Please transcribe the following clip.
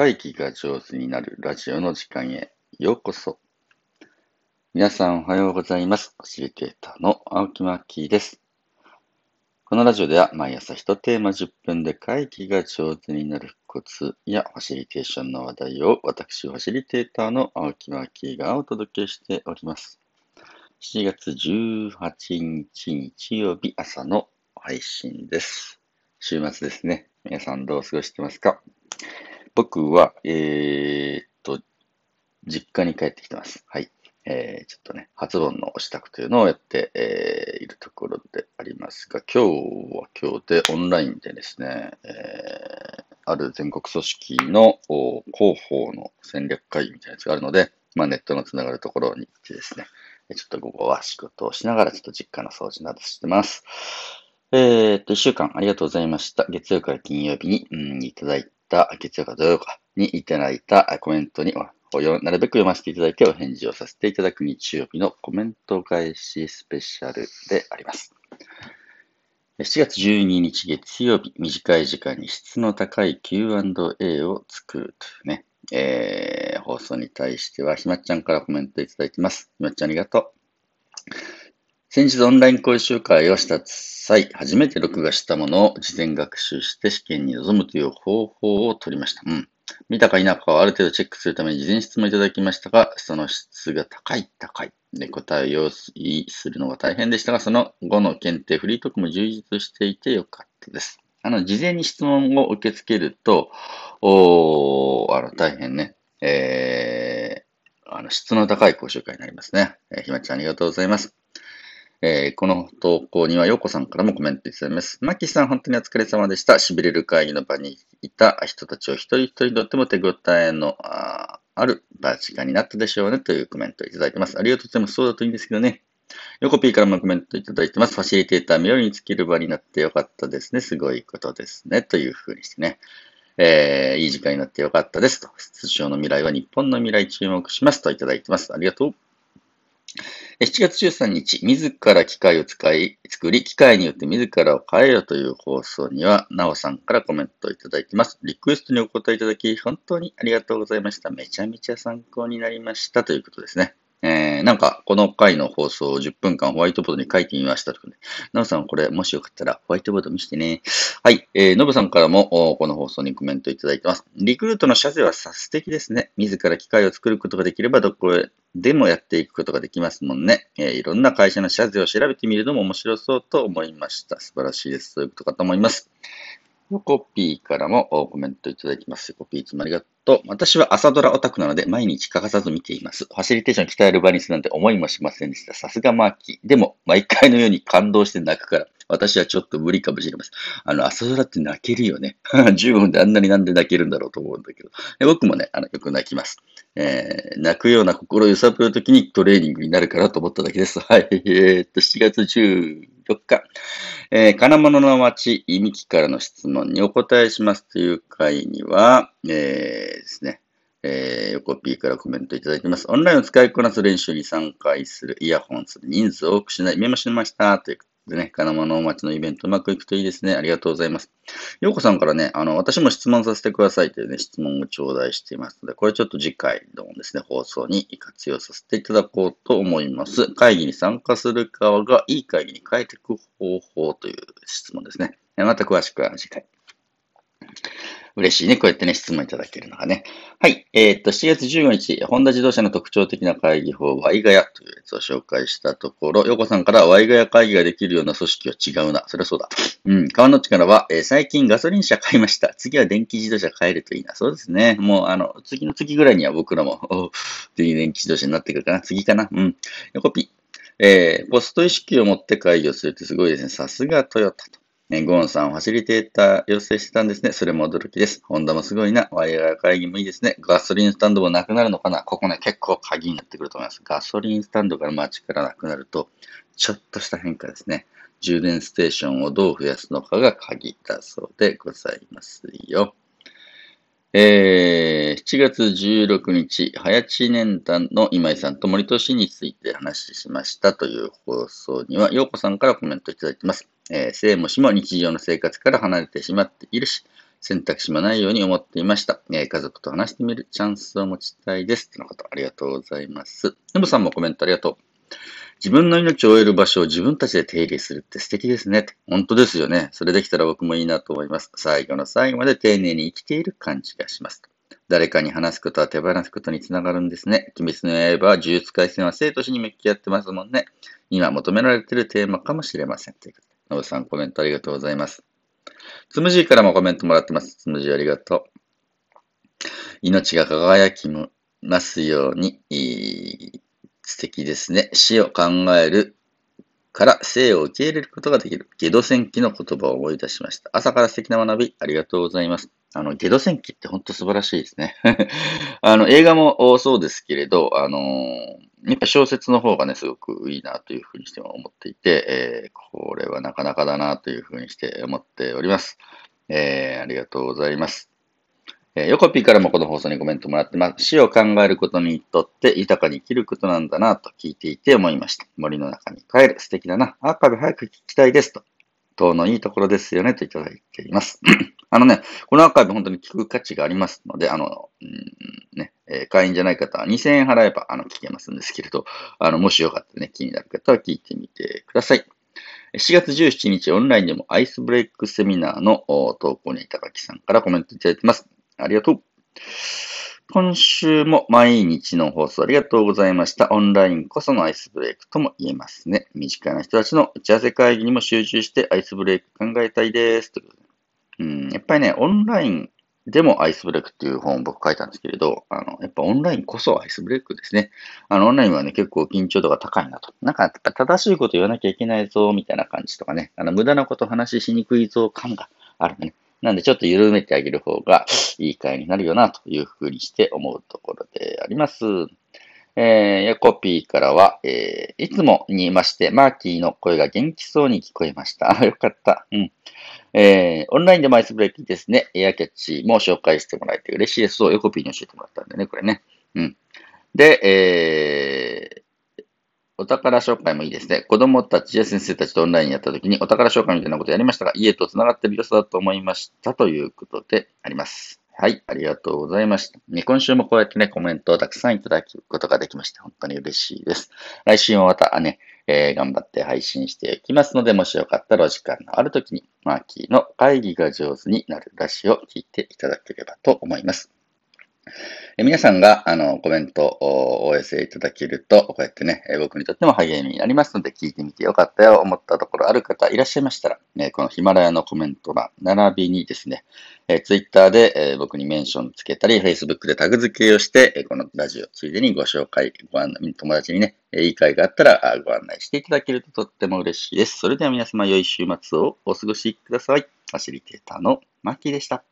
会議が上手になるラジオの時間へようこそ。皆さんおはようございます。ファシリテーターの青木マッキーです。このラジオでは毎朝1テーマ10分で会議が上手になるコツやファシリテーションの話題を私、ファシリテーターの青木マッキーがお届けしております。7月18日日曜日朝の配信です。週末ですね。皆さんどう過ごしてますか？僕は、えー、っと、実家に帰ってきてます。はい。えー、ちょっとね、初盆の支度というのをやって、えー、いるところでありますが、今日は今日でオンラインでですね、えー、ある全国組織の広報の戦略会議みたいなやつがあるので、まあ、ネットのつながるところに行ってですね、ちょっと午後は仕事をしながら、ちょっと実家の掃除などしてます。えー、っと、一週間ありがとうございました。月曜から金曜日に、うん、いただいた、月曜か土曜かにいただいたコメントになるべく読ませていただいてお返事をさせていただく日曜日のコメント返しスペシャルであります。7月12日月曜日、短い時間に質の高い Q&A を作るというね、えー、放送に対しては、ひまっちゃんからコメントいただいてます。ひまっちゃんありがとう。先日オンライン講習会をした際、初めて録画したものを事前学習して試験に臨むという方法を取りました。うん。見たか否かをある程度チェックするために事前質問いただきましたが、その質が高い、高い。で、答えを用意するのが大変でしたが、その後の検定、フリートークも充実していてよかったです。あの、事前に質問を受け付けると、おあの、大変ね、えー、あの、質の高い講習会になりますね。えー、ひまちゃんありがとうございます。えー、この投稿には、ようこさんからもコメントいただきます。マッキさん、本当にお疲れ様でした。痺れる会議の場にいた人たちを一人一人とっても手応えのああるバ時間になったでしょうねというコメントをいただいてます。ありがとうございます。そうだといいんですけどね。ヨコピーからもコメントいただいてます。ファシリテーター、妙に尽きる場になってよかったですね。すごいことですね。というふうにしてね。えー、いい時間になってよかったですと。出場の未来は日本の未来注目しますといただいてます。ありがとう。7月13日、自ら機械を使い、作り、機械によって自らを変えよという放送には、なおさんからコメントをいただいてます。リクエストにお答えいただき、本当にありがとうございました。めちゃめちゃ参考になりましたということですね。えー、なんか、この回の放送を10分間ホワイトボードに書いてみましたとかね。なおさん、これ、もしよかったら、ホワイトボード見せてね。はい。えー、のぶさんからも、この放送にコメントいただいてます。リクルートの社税はさ素敵ですね。自ら機械を作ることができれば、どこへでもやっていくことができますもんね。えー、いろんな会社の社税を調べてみるのも面白そうと思いました。素晴らしいです。そういうことかと思います。コピーからもコメントいただきます。コピーいつもありがとう。私は朝ドラオタクなので毎日欠かさず見ています。ファシリテーション鍛える場にするなんて思いもしませんでした。さすがマーキー。でも、毎回のように感動して泣くから。私はちょっと無理かもしれません。あの、朝ドラって泣けるよね。15分であんなになんで泣けるんだろうと思うんだけど。僕もね、あの、よく泣きます。えー、泣くような心を揺さぶるときにトレーニングになるかなと思っただけです。はい。えー、っと、7月曲か。えー、金物の街、いみきからの質問にお答えしますという回には、えー、ですね、えー、横 P からコメントいただきます。オンラインを使いこなす練習に参加するイヤホンする人数を多くしない、見ましました。というでね、金物町のイベントうまくいくといいですね。ありがとうございます。ようこさんからね、あの、私も質問させてくださいというね、質問を頂戴していますので、これちょっと次回のですね、放送に活用させていただこうと思います。会議に参加する側がいい会議に変えていく方法という質問ですね。また詳しくは次回。嬉しいね。こうやってね、質問いただけるのがね。はい。えー、っと、7月15日、ホンダ自動車の特徴的な会議法、ワイガヤというやつを紹介したところ、ヨコさんからワイガヤ会議ができるような組織は違うな。そりゃそうだ。うん。川の力は、えー、最近ガソリン車買いました。次は電気自動車買えるといいな。そうですね。もう、あの、次の次ぐらいには僕らも、次電気自動車になってくるかな。次かな。うん。ヨコピ。えー、ポスト意識を持って会議をするってすごいですね。さすがトヨタと。ね、ゴーンさん、ファシリテーター要請してたんですね。それも驚きです。ホンダもすごいな。ワイヤー会議もいいですね。ガソリンスタンドもなくなるのかなここね、結構鍵になってくると思います。ガソリンスタンドから街からなくなると、ちょっとした変化ですね。充電ステーションをどう増やすのかが鍵だそうでございますよ。えー、7月16日、早知年団の今井さんと森俊について話しましたという放送には、陽子さんからコメントいただいています。えー、生も死も日常の生活から離れてしまっているし、選択肢もないように思っていました。えー、家族と話してみるチャンスを持ちたいです。とのこと、ありがとうございます。のぶさんもコメントありがとう。自分の命を終える場所を自分たちで手入れするって素敵ですね。本当ですよね。それできたら僕もいいなと思います。最後の最後まで丁寧に生きている感じがします。誰かに話すことは手放すことにつながるんですね。鬼滅の刃は呪術回戦は生と死に向き合ってますもんね。今求められているテーマかもしれません。ということで、のぶさんコメントありがとうございます。つむじーからもコメントもらってます。つむじありがとう。命が輝きますように、素敵ですね。死を考えるから生を受け入れることができる。ゲド戦記の言葉を思い出しました。朝から素敵な学び、ありがとうございます。あの、ゲド戦記って本当素晴らしいですね。あの、映画もそうですけれど、あのやっぱ小説の方がね、すごくいいなというふうにして思っていて、えー、これはなかなかだなというふうにして思っております。えー、ありがとうございます。えー、横 P からもこの放送にコメントもらってます。死を考えることにとって豊かに生きることなんだなと聞いていて思いました。森の中に帰る。素敵だな。アーカイブ早く聞きたいですと。等のいいところですよねといただいています。あのね、このアーカイブ本当に聞く価値がありますので、あの、うんね、えー、会員じゃない方は2000円払えばあの聞けますんですけれど、あの、もしよかったらね、気になる方は聞いてみてください。4月17日オンラインでもアイスブレイクセミナーの投稿に高木さんからコメントいただいてます。ありがとう。今週も毎日の放送ありがとうございました。オンラインこそのアイスブレイクとも言えますね。身近な人たちの打ち合わせ会議にも集中してアイスブレイク考えたいです。とうん、やっぱりね、オンラインでもアイスブレイクっていう本を僕書いたんですけれど、あの、やっぱオンラインこそアイスブレイクですね。あの、オンラインはね、結構緊張度が高いなと。なんか、正しいこと言わなきゃいけないぞ、みたいな感じとかね。あの、無駄なこと話しにくいぞ、感があるね。なんでちょっと緩めてあげる方がいい回になるよなというふうにして思うところであります。えー、ヤコピーからは、えー、いつもにいまして、マーキーの声が元気そうに聞こえました。あ、よかった。うん。えー、オンラインでマイスブレーキですね。エアキャッチも紹介してもらえて嬉しいです。そう、ヤコピーに教えてもらったんでね、これね。うん。で、えー、お宝紹介もいいですね。子供たちや先生たちとオンラインやった時にお宝紹介みたいなことやりましたが、家と繋がってる良さだと思いましたということであります。はい、ありがとうございました。ね、今週もこうやってね、コメントをたくさんいただくことができまして、本当に嬉しいです。来週もまたね、えー、頑張って配信していきますので、もしよかったらお時間のある時に、マーキーの会議が上手になるラジオを聞いていただければと思います。皆さんがあのコメントをお寄せいただけると、こうやってね、僕にとっても励みになりますので、聞いてみてよかったよ、思ったところある方いらっしゃいましたら、ね、このヒマラヤのコメント欄、並びにですね、え Twitter で、え僕にメンションつけたり、Facebook でタグ付けをして、えこのラジオついでにご紹介、ご案内、友達にね、いい会があったらご案内していただけるととっても嬉しいです。それでは皆様良い週末をお過ごしください。ファシリテーターのマッキーでした。